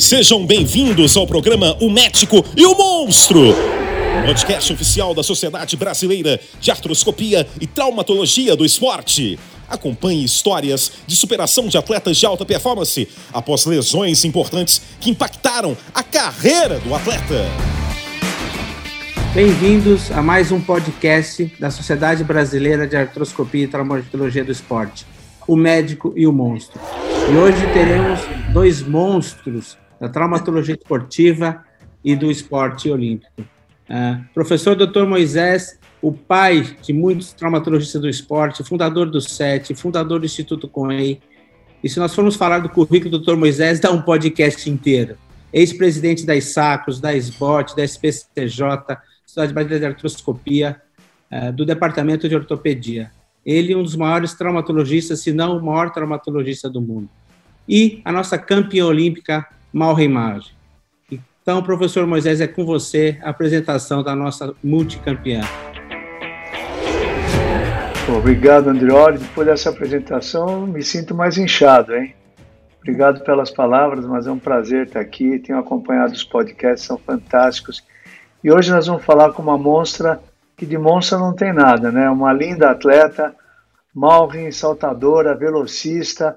Sejam bem-vindos ao programa O Médico e o Monstro. Podcast oficial da Sociedade Brasileira de Artroscopia e Traumatologia do Esporte. Acompanhe histórias de superação de atletas de alta performance após lesões importantes que impactaram a carreira do atleta. Bem-vindos a mais um podcast da Sociedade Brasileira de Artroscopia e Traumatologia do Esporte, o médico e o monstro. E hoje teremos dois monstros da traumatologia esportiva e do esporte olímpico. Uh, professor Dr. Moisés, o pai de muitos traumatologistas do esporte, fundador do SET, fundador do Instituto COEI. E se nós formos falar do currículo do Dr. Moisés, dá um podcast inteiro. Ex-presidente da ISACOS, da SBOT, da SPCJ, Sociedade Brasileira de Artroscopia, uh, do Departamento de Ortopedia. Ele é um dos maiores traumatologistas, se não o maior traumatologista do mundo. E a nossa campeã olímpica, Malra Imagem. Então, professor Moisés, é com você a apresentação da nossa multicampeã. Obrigado, Andrioli. Depois dessa apresentação, me sinto mais inchado, hein? Obrigado pelas palavras, mas é um prazer estar aqui. Tenho acompanhado os podcasts, são fantásticos. E hoje nós vamos falar com uma monstra que de monstra não tem nada, né? Uma linda atleta, Malvin, saltadora, velocista,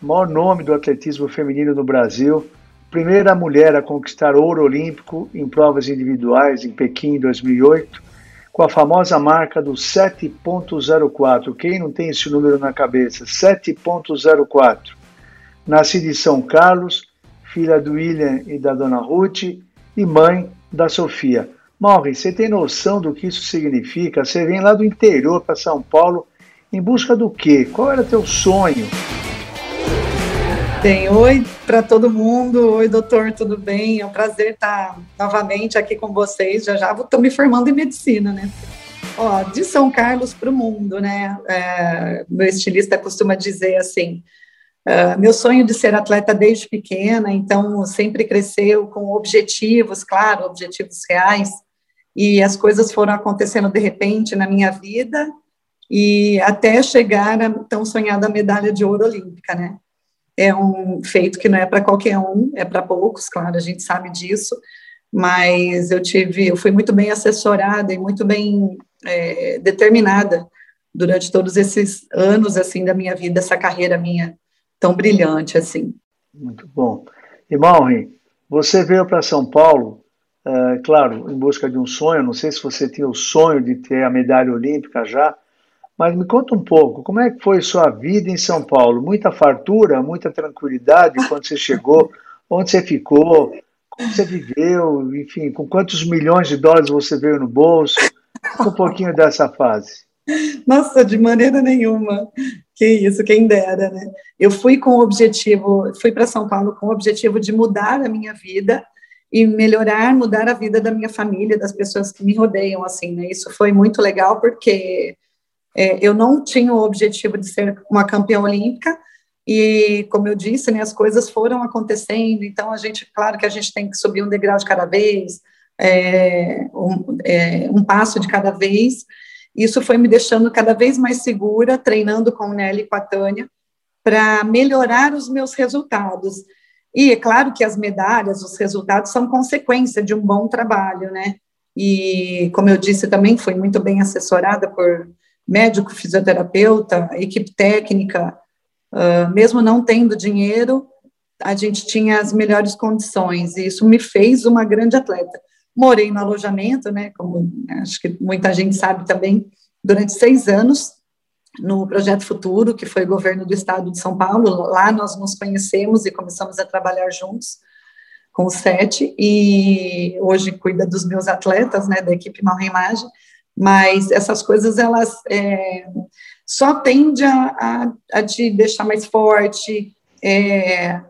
maior nome do atletismo feminino no Brasil, primeira mulher a conquistar ouro olímpico em provas individuais em Pequim em 2008, com a famosa marca do 7.04. Quem não tem esse número na cabeça? 7.04. Nascida em São Carlos, filha do William e da dona Ruth e mãe da Sofia. Maureen, você tem noção do que isso significa? Você vem lá do interior para São Paulo em busca do quê? Qual era teu sonho? Bem, oi para todo mundo. Oi, doutor, tudo bem? É um prazer estar novamente aqui com vocês. Já já estou me formando em medicina, né? Ó, de São Carlos para o mundo, né? É, meu estilista costuma dizer assim: Uh, meu sonho de ser atleta desde pequena, então sempre cresceu com objetivos, claro, objetivos reais, e as coisas foram acontecendo de repente na minha vida, e até chegar a tão sonhada medalha de ouro olímpica, né? É um feito que não é para qualquer um, é para poucos, claro, a gente sabe disso, mas eu tive, eu fui muito bem assessorada e muito bem é, determinada durante todos esses anos, assim, da minha vida, essa carreira minha tão brilhante, assim. Muito bom. E Maureen, você veio para São Paulo, é, claro, em busca de um sonho, não sei se você tinha o sonho de ter a medalha olímpica já, mas me conta um pouco, como é que foi sua vida em São Paulo? Muita fartura, muita tranquilidade quando você chegou? Onde você ficou? Como você viveu? Enfim, com quantos milhões de dólares você veio no bolso? Um pouquinho dessa fase. Nossa, de maneira nenhuma. Que isso, quem dera, né? Eu fui com o objetivo, fui para São Paulo com o objetivo de mudar a minha vida e melhorar, mudar a vida da minha família, das pessoas que me rodeiam, assim, né? Isso foi muito legal porque é, eu não tinha o objetivo de ser uma campeã olímpica, e, como eu disse, né, as coisas foram acontecendo, então a gente, claro que a gente tem que subir um degrau de cada vez, é, um, é, um, passo de cada vez. Isso foi me deixando cada vez mais segura, treinando com o Nelly e com a Tânia, para melhorar os meus resultados. E é claro que as medalhas, os resultados são consequência de um bom trabalho, né? E, como eu disse, também fui muito bem assessorada por médico, fisioterapeuta, equipe técnica, uh, mesmo não tendo dinheiro, a gente tinha as melhores condições, e isso me fez uma grande atleta. Morei no alojamento, né, como acho que muita gente sabe também, durante seis anos, no Projeto Futuro, que foi governo do estado de São Paulo, lá nós nos conhecemos e começamos a trabalhar juntos com o SET, e hoje cuida dos meus atletas, né, da equipe Malreimagem, mas essas coisas elas é, só tendem a, a, a, te deixar mais forte, é,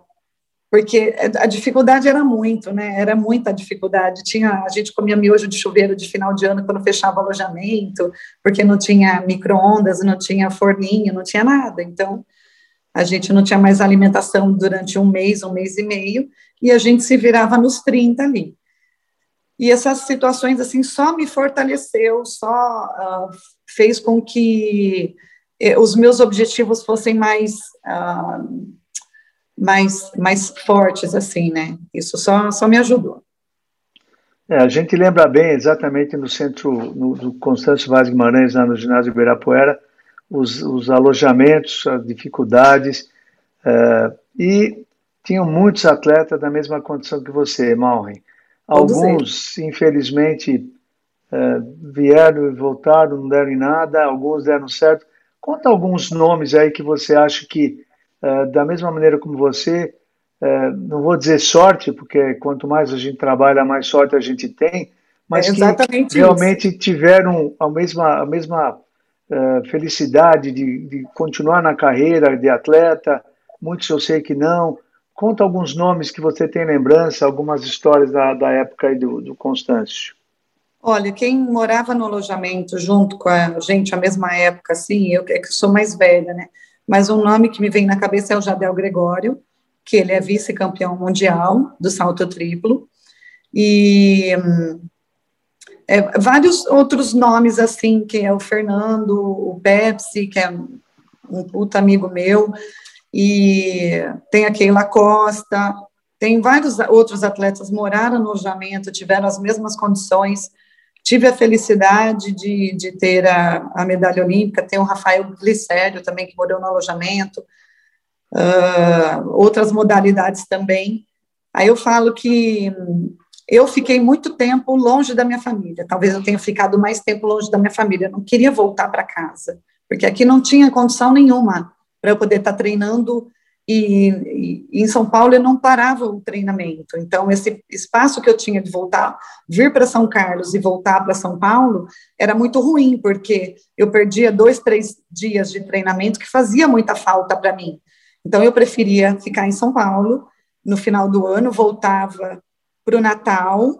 porque a dificuldade era muito, né? Era muita dificuldade. Tinha a gente comia miojo de chuveiro de final de ano quando fechava o alojamento, porque não tinha microondas, não tinha forninho, não tinha nada. Então a gente não tinha mais alimentação durante um mês, um mês e meio, e a gente se virava nos 30 ali. E essas situações assim só me fortaleceu, só uh, fez com que eh, os meus objetivos fossem mais uh, mais, mais fortes, assim, né? Isso só, só me ajudou. É, a gente lembra bem, exatamente no centro no, do Constâncio Vaz Guimarães, lá no ginásio Ibirapuera, os, os alojamentos, as dificuldades, é, e tinham muitos atletas da mesma condição que você, Malren. Alguns, infelizmente, é, vieram e voltaram, não deram em nada, alguns deram certo. Conta alguns nomes aí que você acha que, é, da mesma maneira como você, é, não vou dizer sorte, porque quanto mais a gente trabalha, mais sorte a gente tem, mas é que realmente isso. tiveram a mesma, a mesma felicidade de, de, continuar na carreira de atleta, muitos eu sei que não. Conta alguns nomes que você tem lembrança, algumas histórias da, da época do, do Constâncio. Olha, quem morava no alojamento junto com a gente, a mesma época, assim, eu é que sou mais velha, né? Mas um nome que me vem na cabeça é o Jadel Gregório, que ele é vice-campeão mundial do salto triplo, e é, vários outros nomes, assim, que é o Fernando, o Pepsi, que é um puta amigo meu, e tem a Keila Costa, tem vários outros atletas moraram no alojamento, tiveram as mesmas condições, tive a felicidade de, de ter a, a medalha olímpica, tem o Rafael Glicério também, que morou no alojamento, uh, outras modalidades também. Aí eu falo que eu fiquei muito tempo longe da minha família. Talvez eu tenha ficado mais tempo longe da minha família. Eu não queria voltar para casa, porque aqui não tinha condição nenhuma para eu poder estar tá treinando. E, e, em São Paulo eu não parava o treinamento. Então, esse espaço que eu tinha de voltar, vir para São Carlos e voltar para São Paulo, era muito ruim, porque eu perdia dois, três dias de treinamento que fazia muita falta para mim. Então, eu preferia ficar em São Paulo, no final do ano, voltava para o Natal,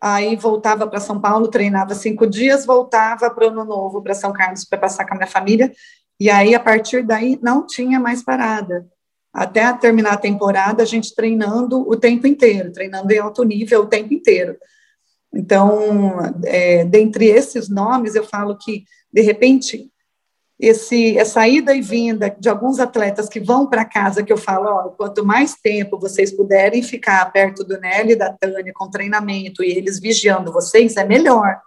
aí voltava para São Paulo, treinava cinco dias, voltava para o Ano Novo, para São Carlos, para passar com a minha família, e aí, a partir daí, não tinha mais parada. Até terminar a temporada, a gente treinando o tempo inteiro, treinando em alto nível o tempo inteiro. Então, é, dentre esses nomes, eu falo que, de repente, esse, essa ida e vinda de alguns atletas que vão para casa, que eu falo, ó, quanto mais tempo vocês puderem ficar perto do Nelly e da Tânia com treinamento e eles vigiando vocês, é melhor.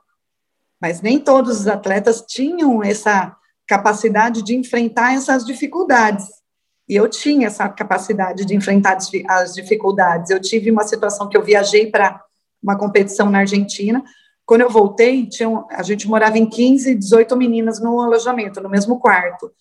Mas nem todos os atletas tinham essa capacidade de enfrentar essas dificuldades. E eu tinha essa capacidade de enfrentar as dificuldades. Eu tive uma situação que eu viajei para uma competição na Argentina, quando eu voltei, tinha, a gente morava em 15, 18 meninas no alojamento, no mesmo quarto.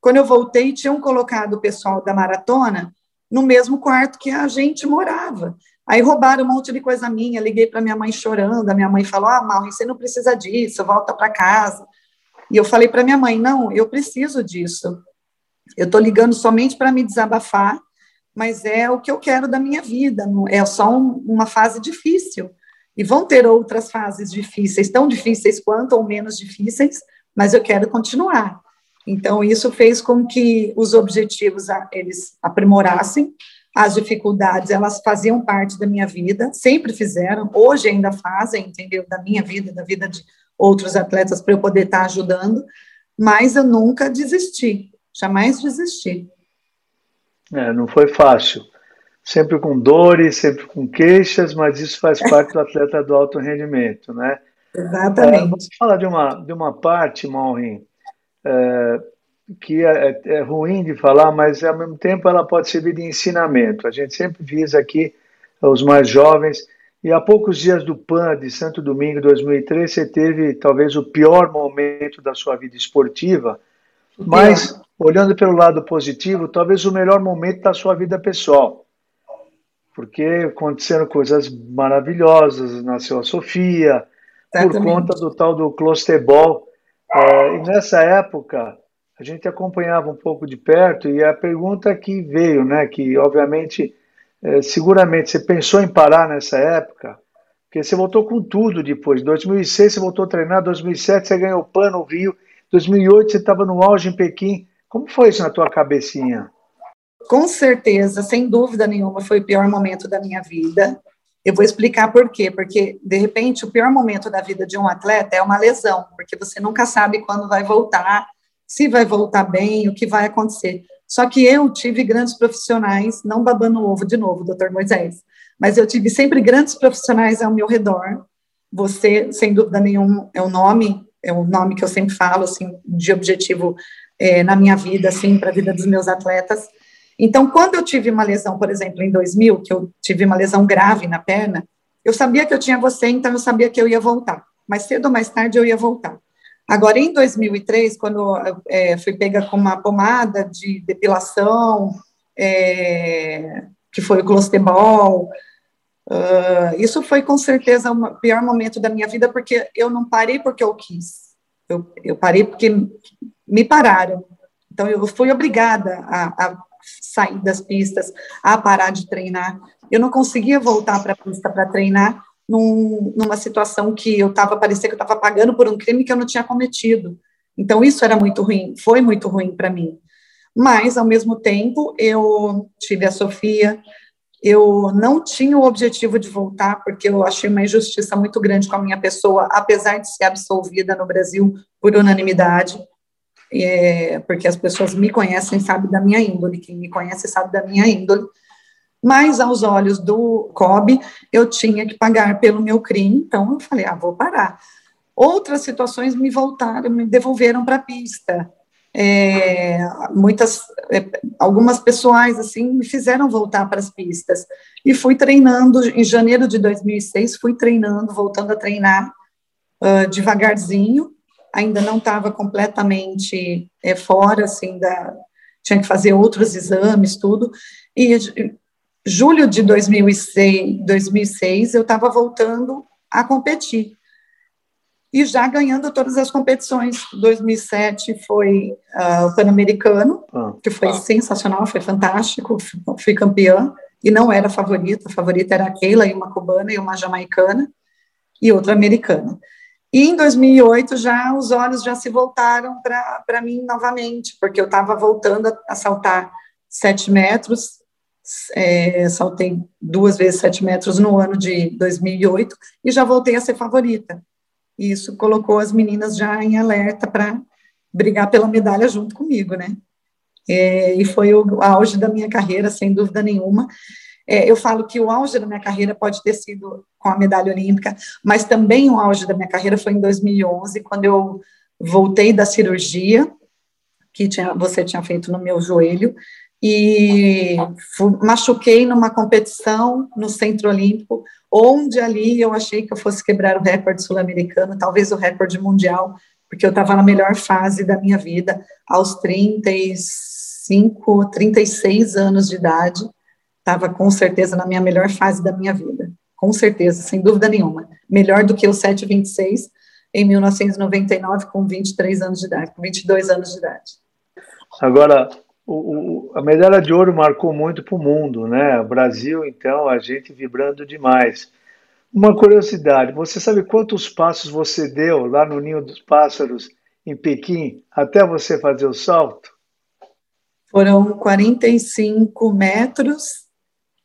Quando eu voltei, tinham colocado o pessoal da maratona no mesmo quarto que a gente morava. Aí roubaram um monte de coisa minha, liguei para minha mãe chorando, a minha mãe falou, ah, Mauro, você não precisa disso, volta para casa. E eu falei para minha mãe, não, eu preciso disso. Eu estou ligando somente para me desabafar, mas é o que eu quero da minha vida, é só um, uma fase difícil. E vão ter outras fases difíceis, tão difíceis quanto ou menos difíceis, mas eu quero continuar. Então, isso fez com que os objetivos eles aprimorassem, as dificuldades, elas faziam parte da minha vida, sempre fizeram, hoje ainda fazem, entendeu? Da minha vida, da vida de outros atletas, para eu poder estar ajudando, mas eu nunca desisti, jamais desisti. É, não foi fácil sempre com dores, sempre com queixas, mas isso faz parte do atleta do alto rendimento, né? Exatamente. É, você fala de uma, de uma parte, Maureen, é, que é, é, ruim de falar, mas ao mesmo tempo ela pode servir de ensinamento. A gente sempre visa aqui os mais jovens, e há poucos dias do PAN de Santo Domingo 2003, você teve talvez o pior momento da sua vida esportiva, mas olhando pelo lado positivo, talvez o melhor momento da sua vida pessoal porque aconteceram coisas maravilhosas, nasceu a Sofia, Exatamente. por conta do tal do Clostebol. É, e nessa época, a gente acompanhava um pouco de perto, e a pergunta que veio, né, que obviamente, é, seguramente você pensou em parar nessa época, porque você voltou com tudo depois. 2006 você voltou a treinar, 2007 você ganhou o PAN no Rio, 2008 você estava no auge em Pequim. Como foi isso na tua cabecinha? Com certeza, sem dúvida nenhuma, foi o pior momento da minha vida. Eu vou explicar por quê. Porque, de repente, o pior momento da vida de um atleta é uma lesão, porque você nunca sabe quando vai voltar, se vai voltar bem, o que vai acontecer. Só que eu tive grandes profissionais, não babando o ovo de novo, doutor Moisés, mas eu tive sempre grandes profissionais ao meu redor. Você, sem dúvida nenhuma, é um nome, é um nome que eu sempre falo, assim, de objetivo é, na minha vida, assim, para a vida dos meus atletas. Então, quando eu tive uma lesão, por exemplo, em 2000, que eu tive uma lesão grave na perna, eu sabia que eu tinha você, então eu sabia que eu ia voltar. Mais cedo ou mais tarde eu ia voltar. Agora, em 2003, quando é, fui pega com uma pomada de depilação, é, que foi o clostebol, uh, isso foi com certeza o pior momento da minha vida, porque eu não parei porque eu quis. Eu, eu parei porque me pararam. Então, eu fui obrigada a, a sair das pistas, a parar de treinar. Eu não conseguia voltar para a pista para treinar num, numa situação que eu estava, parecia que eu estava pagando por um crime que eu não tinha cometido. Então, isso era muito ruim, foi muito ruim para mim. Mas, ao mesmo tempo, eu tive a Sofia, eu não tinha o objetivo de voltar, porque eu achei uma injustiça muito grande com a minha pessoa, apesar de ser absolvida no Brasil por unanimidade, é, porque as pessoas me conhecem, sabem da minha índole, quem me conhece sabe da minha índole, mas aos olhos do COB, eu tinha que pagar pelo meu crime, então eu falei, ah, vou parar. Outras situações me voltaram, me devolveram para a pista. É, muitas, é, algumas pessoais assim me fizeram voltar para as pistas e fui treinando em janeiro de 2006 fui treinando voltando a treinar uh, devagarzinho ainda não estava completamente é, fora assim da tinha que fazer outros exames tudo e julho de 2006, 2006 eu estava voltando a competir. E já ganhando todas as competições. 2007 foi uh, o Pan-Americano, ah, que foi ah. sensacional, foi fantástico, fui campeã, e não era a favorita, a favorita era a Keila, e uma cubana, e uma jamaicana, e outra americana. E em 2008 já os olhos já se voltaram para mim novamente, porque eu estava voltando a, a saltar sete metros, é, saltei duas vezes sete metros no ano de 2008 e já voltei a ser favorita. Isso colocou as meninas já em alerta para brigar pela medalha junto comigo, né? É, e foi o auge da minha carreira, sem dúvida nenhuma. É, eu falo que o auge da minha carreira pode ter sido com a medalha olímpica, mas também o auge da minha carreira foi em 2011, quando eu voltei da cirurgia que tinha, você tinha feito no meu joelho, e machuquei numa competição no Centro Olímpico, onde ali eu achei que eu fosse quebrar o recorde sul-americano, talvez o recorde mundial, porque eu estava na melhor fase da minha vida, aos 35, 36 anos de idade, estava com certeza na minha melhor fase da minha vida, com certeza, sem dúvida nenhuma, melhor do que o 726 em 1999 com 23 anos de idade, com 22 anos de idade. Agora, o, o, a medalha de ouro marcou muito para o mundo, né? O Brasil, então, a gente vibrando demais. Uma curiosidade: você sabe quantos passos você deu lá no Ninho dos Pássaros, em Pequim, até você fazer o salto? Foram 45 metros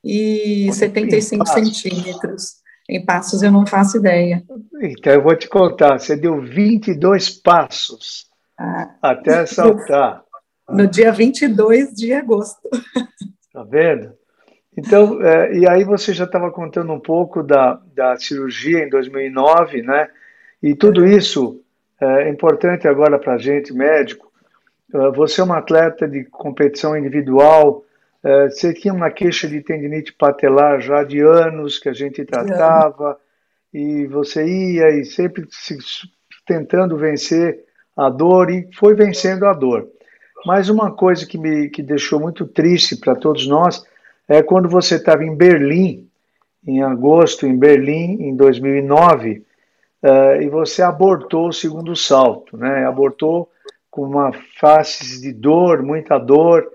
e 75 centímetros. Em passos eu não faço ideia. Então eu vou te contar: você deu 22 passos ah. até saltar no dia 22 de agosto. Tá vendo? Então, é, e aí você já estava contando um pouco da, da cirurgia em 2009, né? E tudo isso é importante agora para a gente, médico. É, você é uma atleta de competição individual, é, você tinha uma queixa de tendinite patelar já de anos que a gente tratava, e você ia e sempre se, tentando vencer a dor e foi vencendo a dor. Mas uma coisa que me que deixou muito triste para todos nós é quando você estava em Berlim, em agosto, em Berlim, em 2009, uh, eh, e você abortou o segundo salto, né? Abortou com uma face de dor, muita dor,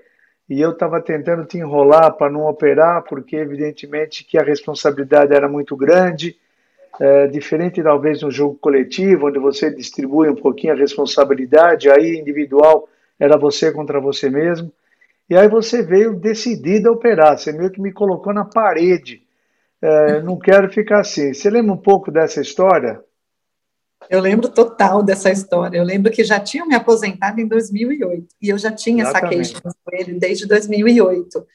e eu estava tentando te enrolar para não operar, porque evidentemente que a responsabilidade era muito grande, é, diferente talvez no jogo coletivo, onde você distribui um pouquinho a responsabilidade, aí individual era você contra você mesmo. E aí você veio decidida a operar, você meio que me colocou na parede. É, não quero ficar assim. Você lembra um pouco dessa história? Eu lembro total dessa história. Eu lembro que já tinha me aposentado em 2008 e eu já tinha Exatamente. essa queixa com ele desde 2008.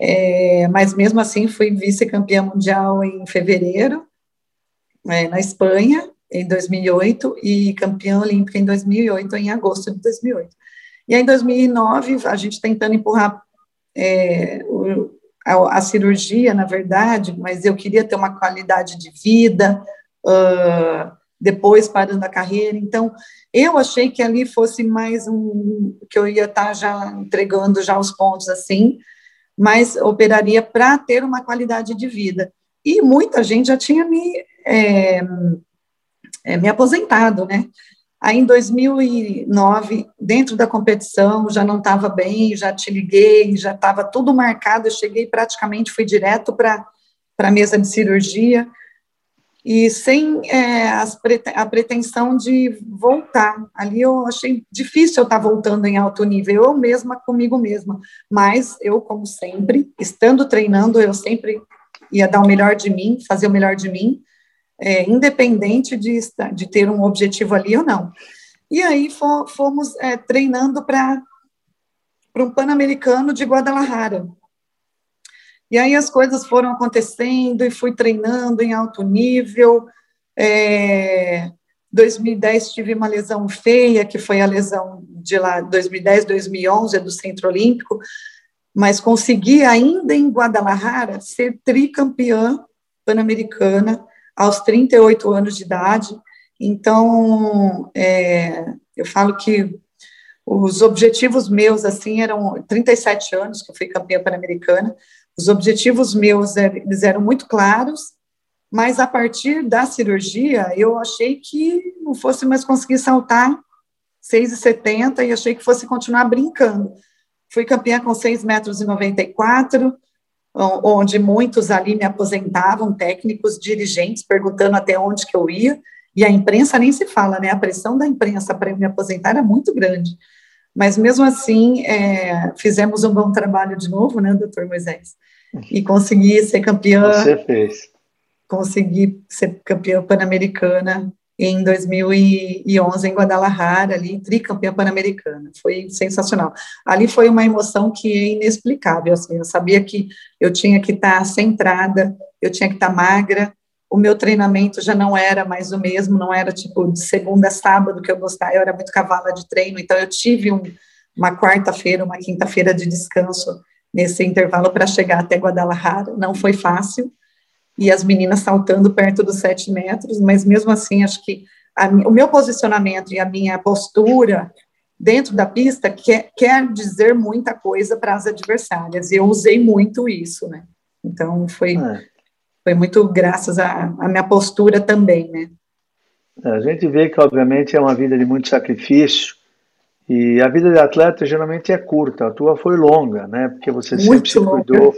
É, mas mesmo assim fui vice-campeã mundial em fevereiro é, na Espanha em 2008 e campeã olímpica em 2008 em agosto de 2008. E aí, em 2009 a gente tentando empurrar é, o, a, a, cirurgia, na verdade, mas eu queria ter uma qualidade de vida. Uh, depois parando a carreira. Então, eu achei que ali fosse mais um que eu ia estar tá já entregando já os pontos assim, mas operaria para ter uma qualidade de vida. E muita gente já tinha me é, é, me aposentado, né? Aí em 2009, dentro da competição, já não estava bem, já te liguei, já estava tudo marcado. Eu cheguei praticamente, fui direto para a mesa de cirurgia e sem é, a pretensão de voltar. Ali eu achei difícil eu estar voltando em alto nível, eu mesma comigo mesma. Mas eu, como sempre, estando treinando, eu sempre ia dar o melhor de mim, fazer o melhor de mim, é, independente de, de ter um objetivo ali ou não. E aí fomos é, treinando para um Pan-Americano de Guadalajara. E aí as coisas foram acontecendo e fui treinando em alto nível. É, 2010 tive uma lesão feia, que foi a lesão de lá 2010, 2011, é do Centro Olímpico, mas consegui ainda em Guadalajara ser tricampeã pan-americana aos 38 anos de idade. Então, é, eu falo que os objetivos meus, assim, eram 37 anos que eu fui campeã pan-americana, os objetivos meus eles eram muito claros, mas a partir da cirurgia eu achei que não fosse mais conseguir saltar 6,70 e achei que fosse continuar brincando. Fui campeã com 6 metros 94, onde muitos ali me aposentavam, técnicos, dirigentes, perguntando até onde que eu ia, e a imprensa nem se fala, né? A pressão da imprensa para me aposentar era muito grande. Mas mesmo assim, é, fizemos um bom trabalho de novo, né, doutor Moisés? E consegui ser campeã. Você fez. Consegui ser campeã pan-americana em 2011 em Guadalajara, ali, tricampeã pan-americana. Foi sensacional. Ali foi uma emoção que é inexplicável, assim, eu sabia que eu tinha que estar centrada, eu tinha que estar magra, o meu treinamento já não era mais o mesmo, não era tipo de segunda a sábado que eu gostava, eu era muito cavala de treino, então eu tive um, uma quarta-feira, uma quinta-feira de descanso nesse intervalo para chegar até Guadalajara, não foi fácil, e as meninas saltando perto dos sete metros, mas mesmo assim, acho que a, o meu posicionamento e a minha postura dentro da pista quer, quer dizer muita coisa para as adversárias, e eu usei muito isso, né? Então, foi... É foi muito graças à, à minha postura também, né? A gente vê que, obviamente, é uma vida de muito sacrifício, e a vida de atleta geralmente é curta, a tua foi longa, né? Porque você muito sempre se cuidou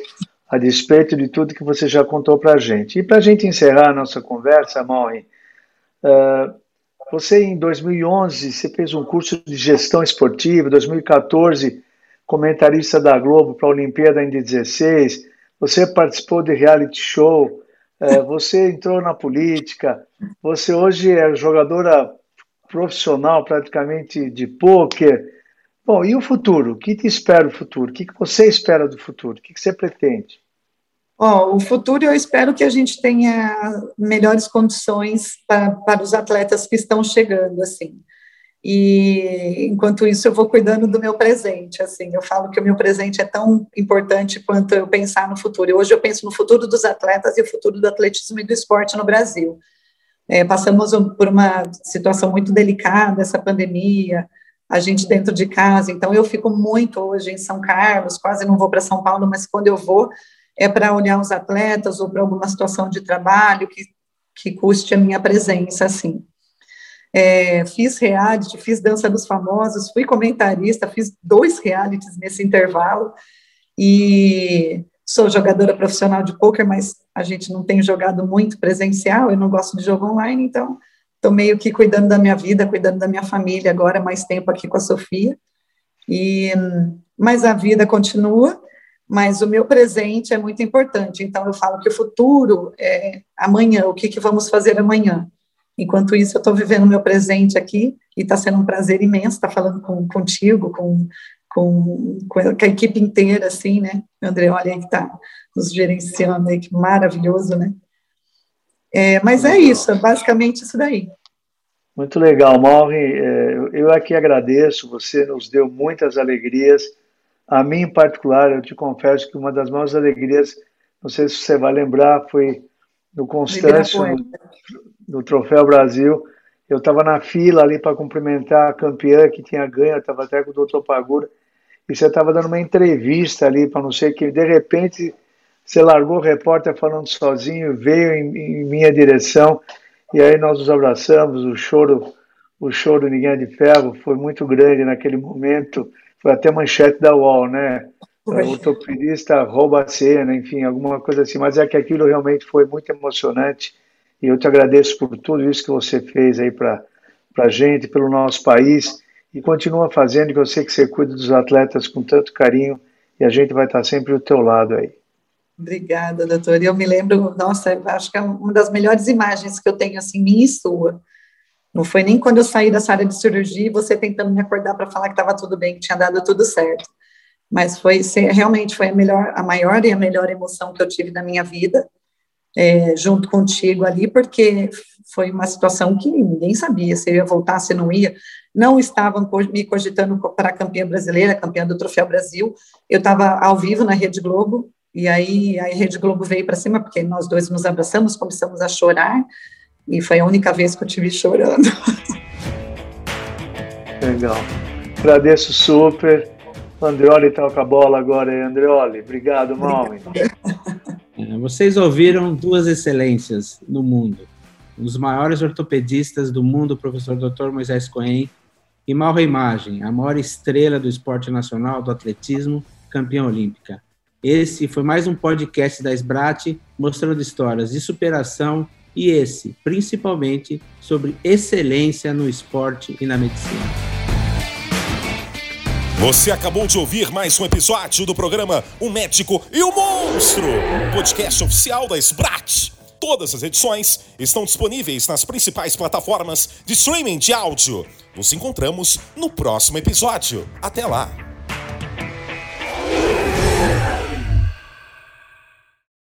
a despeito de tudo que você já contou para a gente. E para a gente encerrar a nossa conversa, Maureen, uh, você em 2011 você fez um curso de gestão esportiva, 2014 comentarista da Globo para a Olimpíada em 16, você participou de reality show, é, você entrou na política, você hoje é jogadora profissional praticamente de pôquer. Bom, e o futuro? O que te espera o futuro? O que, você espera do futuro? O que, você pretende? O futuro eu espero que a gente tenha melhores condições para, os atletas que estão chegando, assim. E enquanto isso eu vou cuidando do meu presente, assim, eu falo que o meu presente é tão importante quanto eu pensar no futuro. Hoje eu penso no futuro dos atletas e o futuro do atletismo e do esporte no Brasil. É, passamos por uma situação muito delicada, essa pandemia, a gente dentro de casa, então eu fico muito hoje em São Carlos, quase não vou para São Paulo, mas quando eu vou é para olhar os atletas ou para alguma situação de trabalho que, que custe a minha presença, assim. É, fiz reality, fiz Dança dos Famosos, fui comentarista, fiz dois realities nesse intervalo e sou jogadora profissional de poker, mas a gente não tem jogado muito presencial, eu não gosto de jogo online, então estou meio que cuidando da minha vida, cuidando da minha família agora, mais tempo aqui com a Sofia. E mas a vida continua, mas o meu presente é muito importante. Então eu falo que o futuro é amanhã, o que, que vamos fazer amanhã? Enquanto isso, eu estou vivendo o meu presente aqui e está sendo um prazer imenso estar falando com, contigo, com, com, com, a equipe inteira, assim, né? André, olha aí que está nos gerenciando aí, que maravilhoso, né? É, mas é isso, é basicamente isso daí. Muito legal, Maureen. É, eu aqui agradeço, você nos deu muitas alegrias. A mim, em particular, eu te confesso que uma das maiores alegrias, não sei se você vai lembrar, foi no Constâncio, no, no Troféu Brasil. Eu estava na fila ali para cumprimentar a campeã que tinha ganho, estava até com o doutor Pagura, e você estava dando uma entrevista ali para não sei que, de repente você largou o repórter falando sozinho, veio em, em, minha direção e aí nós nos abraçamos. O choro, o choro Ninguém é de Ferro foi muito grande naquele momento. Foi até manchete da UOL, né? O ortopedista rouba a cena, enfim, alguma coisa assim. Mas é que aquilo realmente foi muito emocionante e eu te agradeço por tudo isso que você fez aí para a gente, pelo nosso país e continua fazendo, que eu sei que você cuida dos atletas com tanto carinho e a gente vai estar sempre do teu lado aí. Obrigada, doutor. Eu me lembro, nossa, acho que é uma das melhores imagens que eu tenho, assim, minha e sua. Não foi nem quando eu saí dessa área de cirurgia você tentando me acordar para falar que estava tudo bem, que tinha dado tudo certo. Mas foi realmente foi a melhor, a maior e a melhor emoção que eu tive na minha vida, é, junto contigo ali, porque foi uma situação que ninguém sabia se eu ia voltar, se não ia. Não estavam me cogitando para campeã brasileira, campeã do Troféu Brasil. Eu estava ao vivo na Rede Globo, e aí a Rede Globo veio para cima, porque nós dois nos abraçamos, começamos a chorar, e foi a única vez que eu tive chorando. Legal. Agradeço super. Andreoli está com a bola agora aí, Andreoli. Obrigado, Malme. É, vocês ouviram duas excelências no mundo. Um dos maiores ortopedistas do mundo, o professor Dr. Moisés Cohen, e Mauro Imagem, a maior estrela do esporte nacional, do atletismo, campeã olímpica. Esse foi mais um podcast da Esbrate mostrando histórias de superação e esse, principalmente, sobre excelência no esporte e na medicina. Você acabou de ouvir mais um episódio do programa O Médico e o Monstro, podcast oficial da Sbrat. Todas as edições estão disponíveis nas principais plataformas de streaming de áudio. Nos encontramos no próximo episódio. Até lá!